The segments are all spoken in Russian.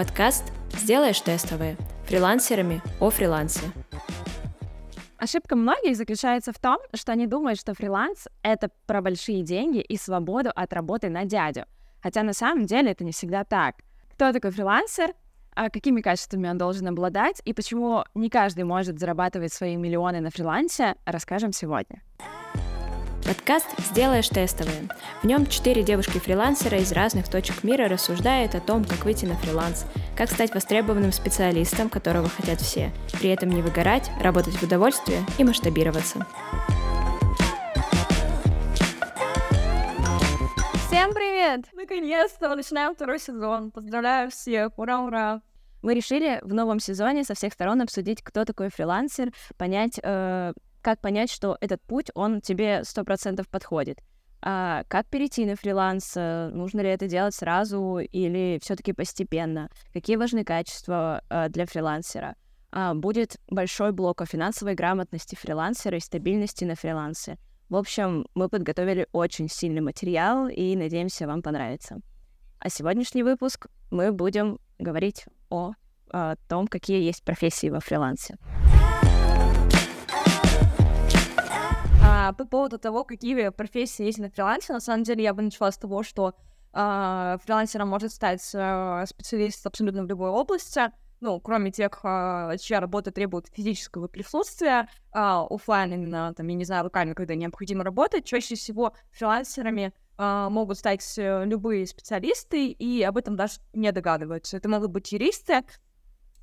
Подкаст «Сделаешь тестовые» фрилансерами о фрилансе. Ошибка многих заключается в том, что они думают, что фриланс — это про большие деньги и свободу от работы на дядю. Хотя на самом деле это не всегда так. Кто такой фрилансер? А какими качествами он должен обладать и почему не каждый может зарабатывать свои миллионы на фрилансе, расскажем сегодня. Подкаст «Сделаешь тестовые». В нем четыре девушки-фрилансера из разных точек мира рассуждают о том, как выйти на фриланс, как стать востребованным специалистом, которого хотят все, при этом не выгорать, работать в удовольствие и масштабироваться. Всем привет! Наконец-то начинаем второй сезон. Поздравляю всех! Ура-ура! Мы решили в новом сезоне со всех сторон обсудить, кто такой фрилансер, понять, э, как понять, что этот путь, он тебе сто процентов подходит. А как перейти на фриланс? Э, нужно ли это делать сразу или все-таки постепенно? Какие важны качества а, для фрилансера? А, будет большой блок о финансовой грамотности фрилансера и стабильности на фрилансе. В общем, мы подготовили очень сильный материал и надеемся, вам понравится. А сегодняшний выпуск мы будем говорить о, о том, какие есть профессии во фрилансе. А, по поводу того, какие профессии есть на фрилансе, на самом деле я бы начала с того, что а, фрилансером может стать а, специалист абсолютно в любой области, ну, кроме тех, а, чья работа требует физического присутствия, а, офлайн именно, там, я не знаю, локально, когда необходимо работать, чаще всего фрилансерами а, могут стать э, любые специалисты, и об этом даже не догадываются. Это могут быть юристы,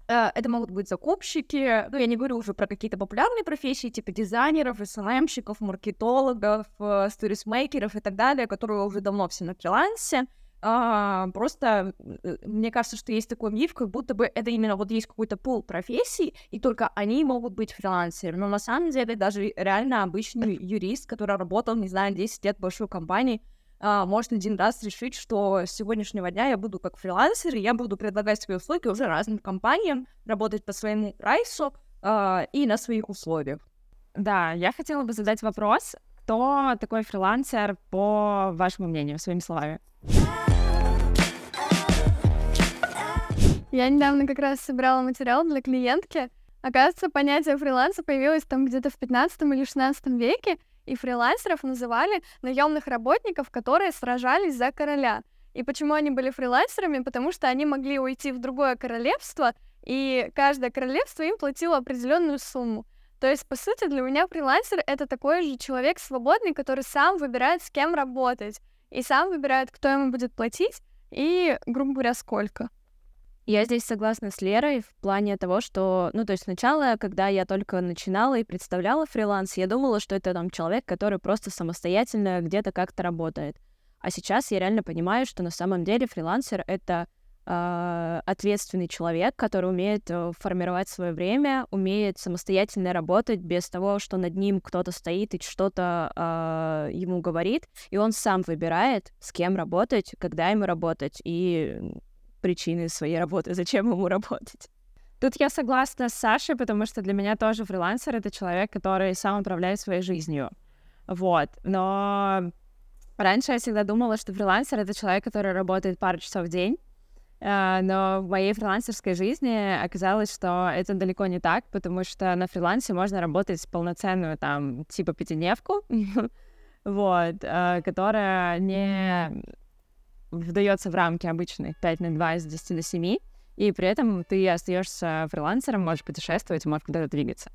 это могут быть закупщики, ну, я не говорю уже про какие-то популярные профессии, типа дизайнеров, СММщиков, маркетологов, э, сторисмейкеров и так далее, которые уже давно все на фрилансе. А, просто э, мне кажется, что есть такой миф, как будто бы это именно вот есть какой-то пул профессий, и только они могут быть фрилансерами. Но на самом деле даже реально обычный юрист, который работал, не знаю, 10 лет в большой компании, а, может один раз решить, что с сегодняшнего дня я буду как фрилансер, и я буду предлагать свои услуги уже разным компаниям, работать по своему прайсу а, и на своих условиях. Да, я хотела бы задать вопрос, кто такой фрилансер, по вашему мнению, своими словами? Я недавно как раз собирала материал для клиентки. Оказывается, понятие фриланса появилось там где-то в 15 или 16 веке, и фрилансеров называли наемных работников, которые сражались за короля. И почему они были фрилансерами? Потому что они могли уйти в другое королевство, и каждое королевство им платило определенную сумму. То есть, по сути, для меня фрилансер — это такой же человек свободный, который сам выбирает, с кем работать, и сам выбирает, кто ему будет платить, и, грубо говоря, сколько. Я здесь согласна с Лерой в плане того, что, ну, то есть сначала, когда я только начинала и представляла фриланс, я думала, что это там человек, который просто самостоятельно где-то как-то работает. А сейчас я реально понимаю, что на самом деле фрилансер — это э, ответственный человек, который умеет э, формировать свое время, умеет самостоятельно работать без того, что над ним кто-то стоит и что-то э, ему говорит, и он сам выбирает, с кем работать, когда ему работать, и причины своей работы, зачем ему работать. Тут я согласна с Сашей, потому что для меня тоже фрилансер — это человек, который сам управляет своей жизнью. Вот. Но раньше я всегда думала, что фрилансер — это человек, который работает пару часов в день, а, но в моей фрилансерской жизни оказалось, что это далеко не так, потому что на фрилансе можно работать полноценную там типа пятидневку, вот, а, которая не вдается в рамки обычных 5 на 2 из 10 до 7, и при этом ты остаешься фрилансером, можешь путешествовать, можешь куда-то двигаться.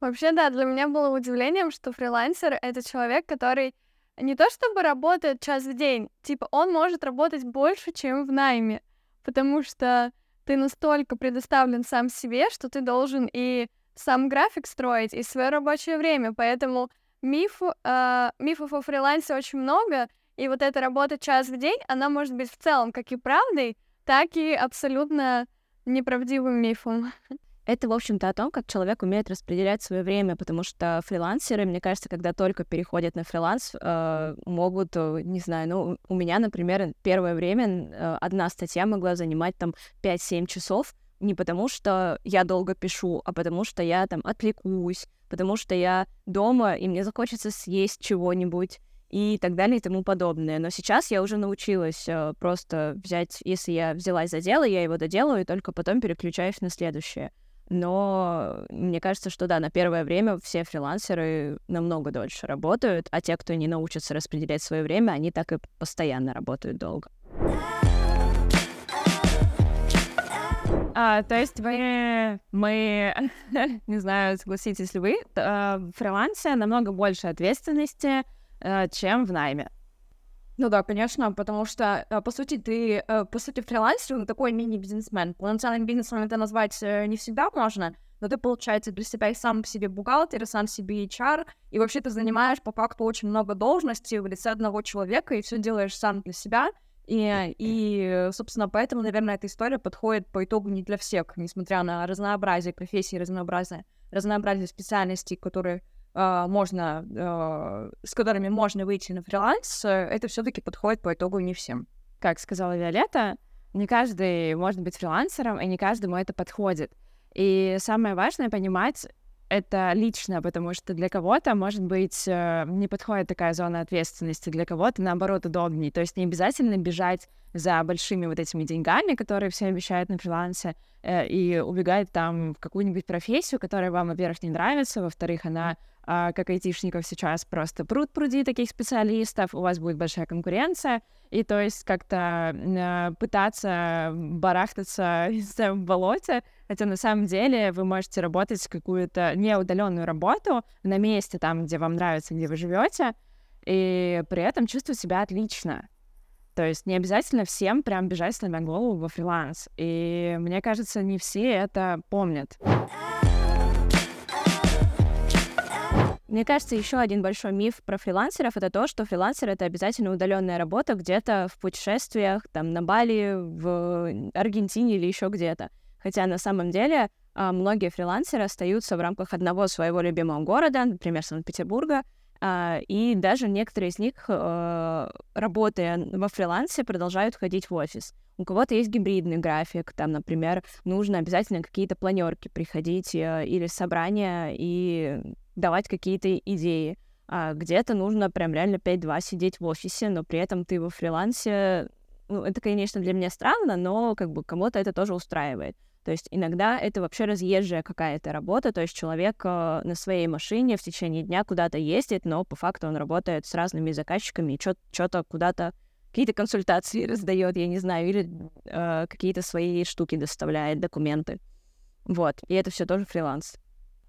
Вообще, да, для меня было удивлением, что фрилансер — это человек, который не то чтобы работает час в день, типа он может работать больше, чем в найме, потому что ты настолько предоставлен сам себе, что ты должен и сам график строить, и свое рабочее время, поэтому миф, э, мифов о фрилансе очень много, и вот эта работа час в день, она может быть в целом как и правдой, так и абсолютно неправдивым мифом. Это, в общем-то, о том, как человек умеет распределять свое время, потому что фрилансеры, мне кажется, когда только переходят на фриланс, э, могут, э, не знаю, ну, у меня, например, первое время э, одна статья могла занимать там 5-7 часов, не потому что я долго пишу, а потому что я там отвлекусь, потому что я дома, и мне захочется съесть чего-нибудь, и так далее и тому подобное. Но сейчас я уже научилась э, просто взять, если я взялась за дело, я его доделаю, и только потом переключаюсь на следующее. Но мне кажется, что да, на первое время все фрилансеры намного дольше работают, а те, кто не научится распределять свое время, они так и постоянно работают долго. А, то есть вы, мы, не знаю, согласитесь ли вы, э, в фрилансе намного больше ответственности, э, чем в найме. Ну да, конечно, потому что, э, по сути, ты, по сути, фрилансер, он такой мини-бизнесмен. Полноценным бизнесом это назвать не всегда можно, но ты, получается, для себя и сам себе бухгалтер, и сам себе HR, и вообще ты занимаешь по факту очень много должностей в лице одного человека, и все делаешь сам для себя, и, и, собственно, поэтому, наверное, эта история подходит по итогу не для всех, несмотря на разнообразие профессий, разнообразие, разнообразие специальностей, которые э, можно, э, с которыми можно выйти на фриланс, это все-таки подходит по итогу не всем. Как сказала Виолетта, не каждый может быть фрилансером, и не каждому это подходит. И самое важное понимать, это лично, потому что для кого-то, может быть, э, не подходит такая зона ответственности, для кого-то, наоборот, удобнее. То есть не обязательно бежать за большими вот этими деньгами, которые все обещают на фрилансе, э, и убегать там в какую-нибудь профессию, которая вам, во-первых, не нравится, во-вторых, она а, как айтишников сейчас просто пруд пруди таких специалистов, у вас будет большая конкуренция, и то есть как-то э, пытаться барахтаться в болоте, хотя на самом деле вы можете работать какую-то неудаленную работу на месте там, где вам нравится, где вы живете, и при этом чувствовать себя отлично. То есть не обязательно всем прям бежать сломя голову во фриланс. И мне кажется, не все это помнят. Мне кажется, еще один большой миф про фрилансеров это то, что фрилансер это обязательно удаленная работа где-то в путешествиях, там на Бали, в Аргентине или еще где-то. Хотя на самом деле а, многие фрилансеры остаются в рамках одного своего любимого города, например, Санкт-Петербурга, а, и даже некоторые из них, а, работая во фрилансе, продолжают ходить в офис. У кого-то есть гибридный график, там, например, нужно обязательно какие-то планерки приходить или собрания и давать какие-то идеи. А где-то нужно прям реально 5-2 сидеть в офисе, но при этом ты во фрилансе... Ну, это, конечно, для меня странно, но как бы кому-то это тоже устраивает. То есть иногда это вообще разъезжая какая-то работа, то есть человек э, на своей машине в течение дня куда-то ездит, но по факту он работает с разными заказчиками и что-то куда-то какие-то консультации раздает, я не знаю, или э, какие-то свои штуки доставляет, документы. Вот, и это все тоже фриланс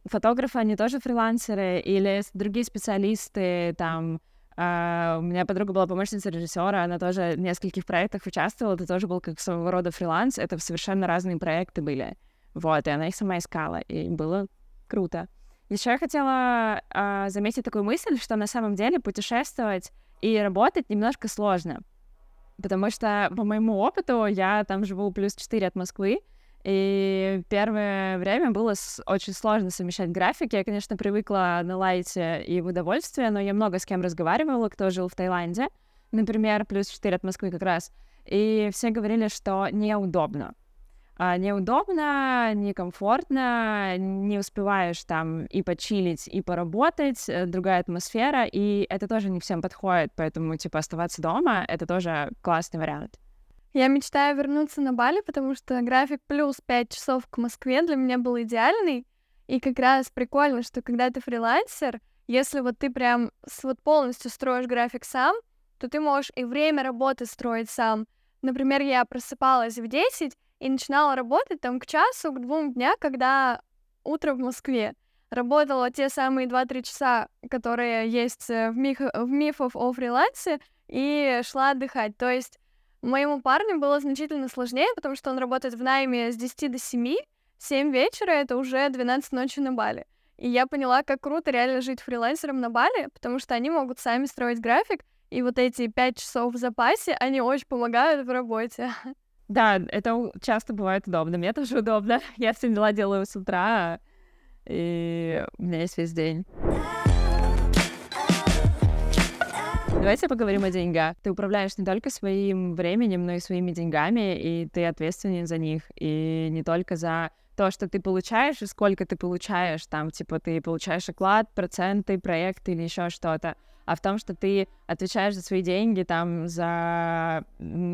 фотографы, они тоже фрилансеры, или другие специалисты, там, Uh, у меня подруга была помощницей режиссера, она тоже в нескольких проектах участвовала, это тоже был как своего рода фриланс, это совершенно разные проекты были. Вот, и она их сама искала, и было круто. Еще я хотела uh, заметить такую мысль, что на самом деле путешествовать и работать немножко сложно. Потому что, по моему опыту, я там живу плюс 4 от Москвы, и первое время было очень сложно совмещать графики. Я, конечно, привыкла на лайте и в удовольствие, но я много с кем разговаривала, кто жил в Таиланде, например, плюс 4 от Москвы как раз. И все говорили, что неудобно. А, неудобно, некомфортно, не успеваешь там и почилить, и поработать, э, другая атмосфера, и это тоже не всем подходит, поэтому, типа, оставаться дома — это тоже классный вариант. Я мечтаю вернуться на Бали, потому что график плюс 5 часов к Москве для меня был идеальный. И как раз прикольно, что когда ты фрилансер, если вот ты прям вот полностью строишь график сам, то ты можешь и время работы строить сам. Например, я просыпалась в 10 и начинала работать там к часу, к двум дня, когда утро в Москве. Работала те самые 2-3 часа, которые есть э, в, миф, в мифах о фрилансе, и шла отдыхать. То есть Моему парню было значительно сложнее, потому что он работает в найме с 10 до 7, 7 вечера — это уже 12 ночи на Бали. И я поняла, как круто реально жить фрилансером на Бали, потому что они могут сами строить график, и вот эти 5 часов в запасе, они очень помогают в работе. Да, это часто бывает удобно. Мне тоже удобно. Я все дела делаю с утра, и у меня есть весь день. Давайте поговорим о деньгах. Ты управляешь не только своим временем, но и своими деньгами, и ты ответственен за них, и не только за то, что ты получаешь, и сколько ты получаешь, там, типа, ты получаешь оклад, проценты, проекты или еще что-то, а в том, что ты отвечаешь за свои деньги, там, за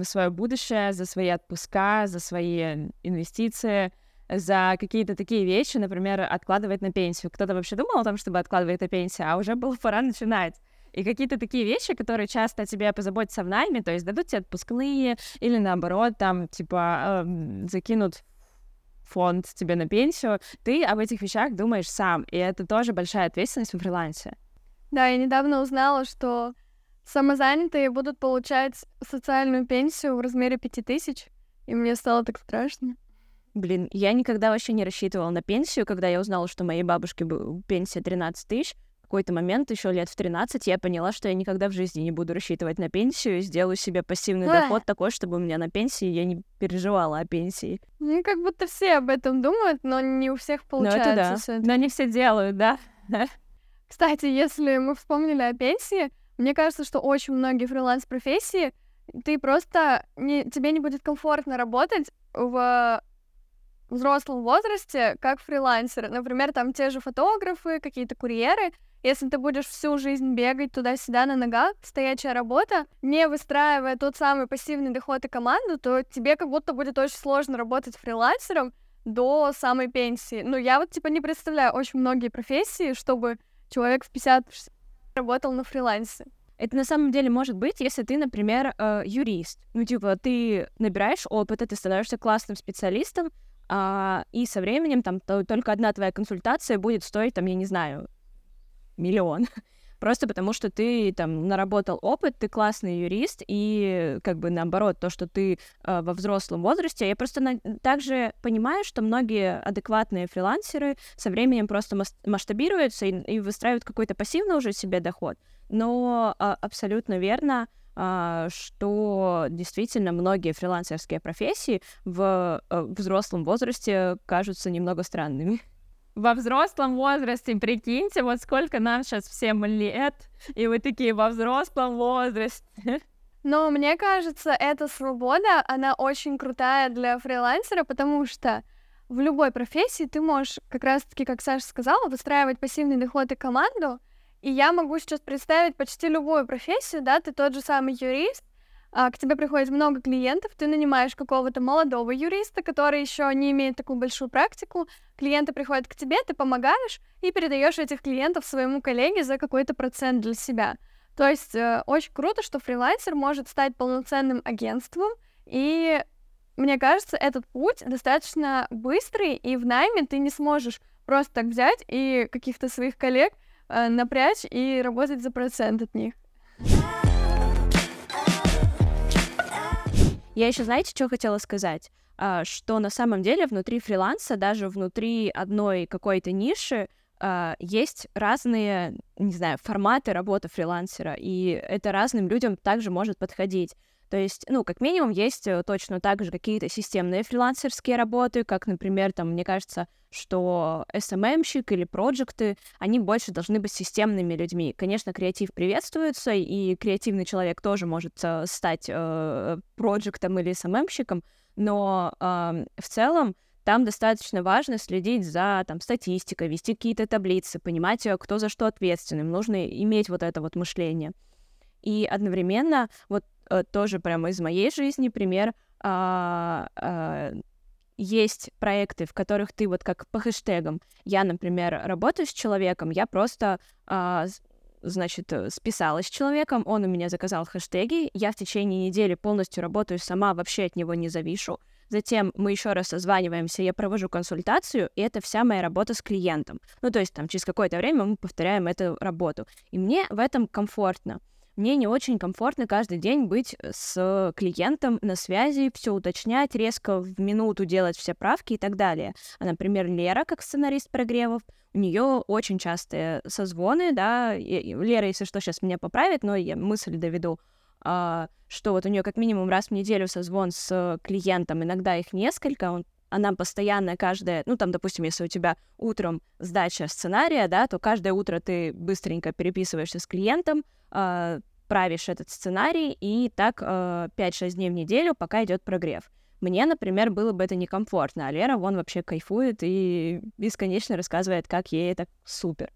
свое будущее, за свои отпуска, за свои инвестиции, за какие-то такие вещи, например, откладывать на пенсию. Кто-то вообще думал о том, чтобы откладывать на пенсию, а уже было пора начинать. И какие-то такие вещи, которые часто тебе позаботятся в найме, то есть дадут тебе отпускные или наоборот, там, типа, э, закинут фонд тебе на пенсию, ты об этих вещах думаешь сам, и это тоже большая ответственность в фрилансе. Да, я недавно узнала, что самозанятые будут получать социальную пенсию в размере пяти тысяч, и мне стало так страшно. Блин, я никогда вообще не рассчитывала на пенсию, когда я узнала, что моей бабушке пенсия 13 тысяч. Какой-то момент, еще лет в 13, я поняла, что я никогда в жизни не буду рассчитывать на пенсию и сделаю себе пассивный доход такой, чтобы у меня на пенсии я не переживала о пенсии. Ну, как будто все об этом думают, но не у всех получается. Ну, это да. Но не все делают, да. Кстати, если мы вспомнили о пенсии, мне кажется, что очень многие фриланс-профессии ты просто не, тебе не будет комфортно работать в взрослом возрасте как фрилансер. Например, там те же фотографы, какие-то курьеры. Если ты будешь всю жизнь бегать туда-сюда на ногах, стоячая работа, не выстраивая тот самый пассивный доход и команду, то тебе как будто будет очень сложно работать фрилансером до самой пенсии. Ну, я вот, типа, не представляю очень многие профессии, чтобы человек в 50 работал на фрилансе. Это на самом деле может быть, если ты, например, э, юрист. Ну, типа, ты набираешь опыт, ты становишься классным специалистом, а, и со временем там то, только одна твоя консультация будет стоить, там, я не знаю, миллион. Просто потому, что ты там наработал опыт, ты классный юрист, и как бы наоборот, то, что ты э, во взрослом возрасте, я просто на... также понимаю, что многие адекватные фрилансеры со временем просто масштабируются и, и выстраивают какой-то пассивный уже себе доход. Но э, абсолютно верно, а, что действительно многие фрилансерские профессии в э, взрослом возрасте кажутся немного странными. Во взрослом возрасте, прикиньте, вот сколько нам сейчас всем лет, и вы такие во взрослом возрасте. Но мне кажется, эта свобода, она очень крутая для фрилансера, потому что в любой профессии ты можешь, как раз-таки, как Саша сказала, выстраивать пассивный доход и команду, и я могу сейчас представить почти любую профессию, да, ты тот же самый юрист, к тебе приходит много клиентов, ты нанимаешь какого-то молодого юриста, который еще не имеет такую большую практику, клиенты приходят к тебе, ты помогаешь и передаешь этих клиентов своему коллеге за какой-то процент для себя. То есть э, очень круто, что фрилансер может стать полноценным агентством, и мне кажется, этот путь достаточно быстрый, и в найме ты не сможешь просто так взять и каких-то своих коллег э, напрячь и работать за процент от них. Я еще, знаете, что хотела сказать? А, что на самом деле внутри фриланса, даже внутри одной какой-то ниши, а, есть разные, не знаю, форматы работы фрилансера, и это разным людям также может подходить. То есть, ну, как минимум, есть э, точно так же какие-то системные фрилансерские работы, как, например, там, мне кажется, что SMM-щик или проекты, они больше должны быть системными людьми. Конечно, креатив приветствуется, и креативный человек тоже может э, стать э, проектом или SMM-щиком, но э, в целом там достаточно важно следить за там, статистикой, вести какие-то таблицы, понимать, э, кто за что ответственным. Нужно иметь вот это вот мышление. И одновременно вот тоже прямо из моей жизни пример. А, а, есть проекты, в которых ты вот как по хэштегам. Я, например, работаю с человеком, я просто, а, значит, э, списалась с человеком, он у меня заказал хэштеги, я в течение недели полностью работаю сама, вообще от него не завишу. Затем мы еще раз созваниваемся, я провожу консультацию, и это вся моя работа с клиентом. Ну, то есть там через какое-то время мы повторяем эту работу. И мне в этом комфортно мне не очень комфортно каждый день быть э, с клиентом на связи, все уточнять, резко в минуту делать все правки и так далее. А, например, Лера, как сценарист прогревов, у нее очень частые созвоны, да, и, Лера, если что, сейчас меня поправит, но я мысль доведу, а, что вот у нее как минимум раз в неделю созвон с клиентом, иногда их несколько, он она постоянно каждое, ну там, допустим, если у тебя утром сдача сценария, да, то каждое утро ты быстренько переписываешься с клиентом, э, правишь этот сценарий, и так э, 5-6 дней в неделю, пока идет прогрев. Мне, например, было бы это некомфортно, а Лера, вон вообще кайфует и бесконечно рассказывает, как ей это супер.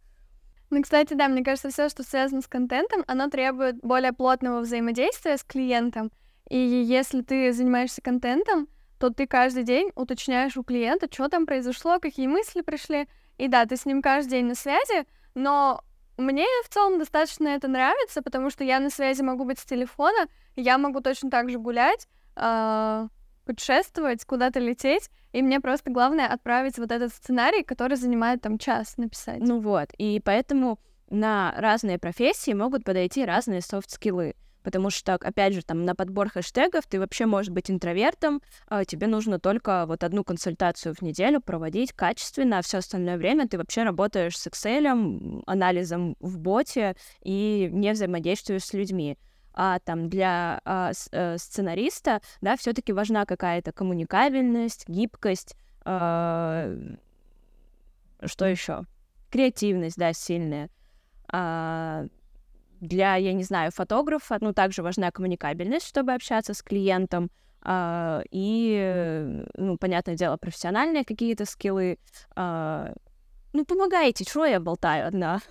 Ну, кстати, да, мне кажется, все, что связано с контентом, оно требует более плотного взаимодействия с клиентом. И если ты занимаешься контентом, то ты каждый день уточняешь у клиента, что там произошло, какие мысли пришли. И да, ты с ним каждый день на связи, но мне в целом достаточно это нравится, потому что я на связи могу быть с телефона, я могу точно так же гулять, э, путешествовать, куда-то лететь, и мне просто главное отправить вот этот сценарий, который занимает там час написать. Ну вот, и поэтому на разные профессии могут подойти разные софт-скиллы. Потому что, опять же, там на подбор хэштегов ты вообще можешь быть интровертом, а тебе нужно только вот одну консультацию в неделю проводить качественно, а все остальное время ты вообще работаешь с Excel, анализом в боте и не взаимодействуешь с людьми а там для а, с, а, сценариста, да, все-таки важна какая-то коммуникабельность, гибкость, а, что еще? Креативность, да, сильная. А, для, я не знаю, фотографа, ну, также важна коммуникабельность, чтобы общаться с клиентом, а, и, ну, понятное дело, профессиональные какие-то скиллы. А, ну, помогайте, что я болтаю одна?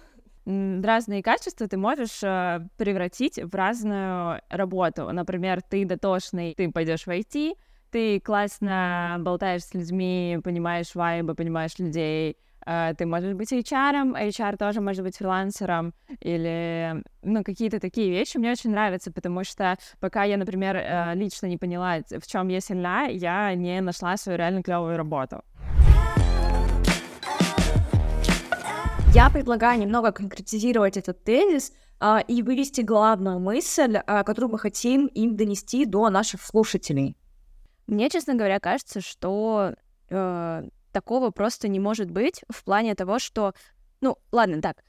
разные качества ты можешь э, превратить в разную работу. Например, ты дотошный, ты пойдешь в IT, ты классно болтаешь с людьми, понимаешь вайбы, понимаешь людей, э, ты можешь быть HR, HR тоже может быть фрилансером, или, ну, какие-то такие вещи мне очень нравятся, потому что пока я, например, э, лично не поняла, в чем я сильна, я не нашла свою реально клевую работу. Я предлагаю немного конкретизировать этот тезис а, и вывести главную мысль, а, которую мы хотим им донести до наших слушателей. Мне, честно говоря, кажется, что э, такого просто не может быть в плане того, что, ну, ладно, так,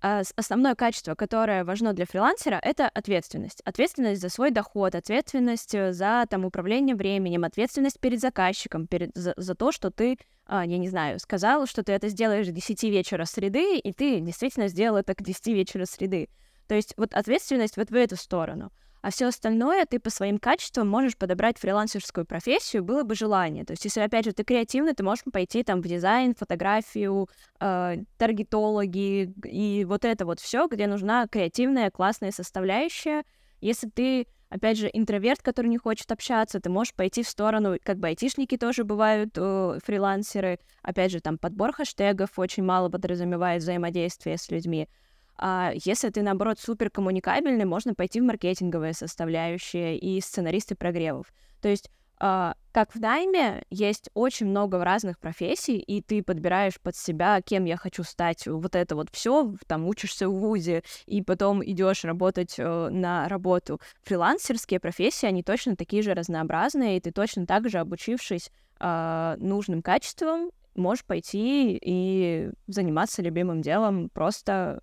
а, основное качество, которое важно для фрилансера, это ответственность. Ответственность за свой доход, ответственность э, за там, управление временем, ответственность перед заказчиком, перед, за, за то, что ты, а, я не знаю, сказал, что ты это сделаешь к 10 вечера среды, и ты действительно сделал это к 10 вечера среды. То есть вот ответственность вот в эту сторону а все остальное ты по своим качествам можешь подобрать фрилансерскую профессию, было бы желание. То есть, если, опять же, ты креативный, ты можешь пойти там в дизайн, фотографию, э, таргетологи и вот это вот все, где нужна креативная, классная составляющая. Если ты опять же, интроверт, который не хочет общаться, ты можешь пойти в сторону, как бы айтишники тоже бывают, э, фрилансеры, опять же, там подбор хэштегов очень мало подразумевает взаимодействие с людьми. А если ты, наоборот, супер коммуникабельный, можно пойти в маркетинговые составляющие и сценаристы прогревов. То есть Uh, как в найме есть очень много разных профессий, и ты подбираешь под себя, кем я хочу стать, вот это вот все, там учишься в ВУЗе, и потом идешь работать uh, на работу. Фрилансерские профессии, они точно такие же разнообразные, и ты точно так же, обучившись uh, нужным качествам, можешь пойти и заниматься любимым делом просто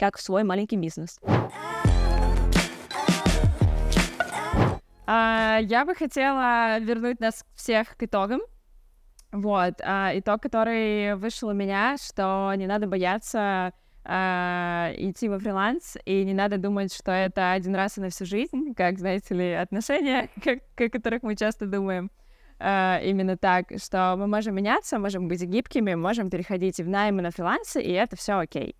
как свой маленький бизнес. А, я бы хотела вернуть нас всех к итогам. Вот, а, итог, который вышел у меня, что не надо бояться а, идти во фриланс, и не надо думать, что это один раз и на всю жизнь, как, знаете ли, отношения, как, о которых мы часто думаем. Именно так, что мы можем меняться, можем быть гибкими, можем переходить и в найм, и на фрилансы, и это все окей.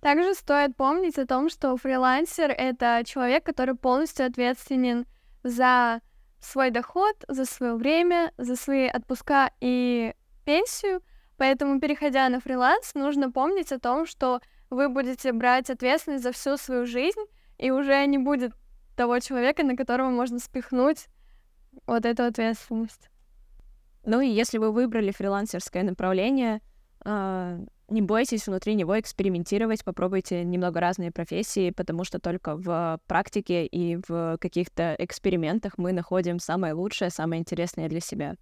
Также стоит помнить о том, что фрилансер — это человек, который полностью ответственен за свой доход, за свое время, за свои отпуска и пенсию. Поэтому, переходя на фриланс, нужно помнить о том, что вы будете брать ответственность за всю свою жизнь, и уже не будет того человека, на которого можно спихнуть вот эту ответственность. Ну и если вы выбрали фрилансерское направление, а, не бойтесь внутри него экспериментировать, попробуйте немного разные профессии, потому что только в практике и в каких-то экспериментах мы находим самое лучшее, самое интересное для себя.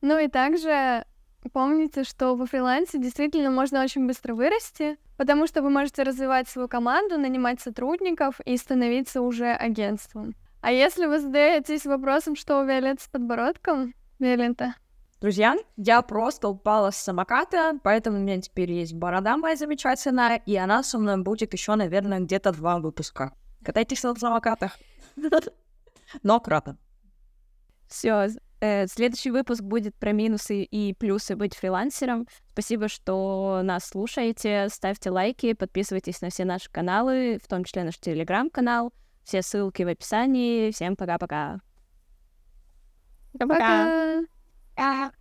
Ну и также помните, что во фрилансе действительно можно очень быстро вырасти, потому что вы можете развивать свою команду, нанимать сотрудников и становиться уже агентством. А если вы задаетесь вопросом, что у Виолетты с подбородком, Виолетта, Друзья, я просто упала с самоката, поэтому у меня теперь есть борода моя замечательная, и она со мной будет еще, наверное, где-то два выпуска. Катайтесь на самокатах. Но аккуратно. Все, э, следующий выпуск будет про минусы и плюсы быть фрилансером. Спасибо, что нас слушаете. Ставьте лайки, подписывайтесь на все наши каналы, в том числе наш телеграм-канал. Все ссылки в описании. Всем пока-пока. Пока. 当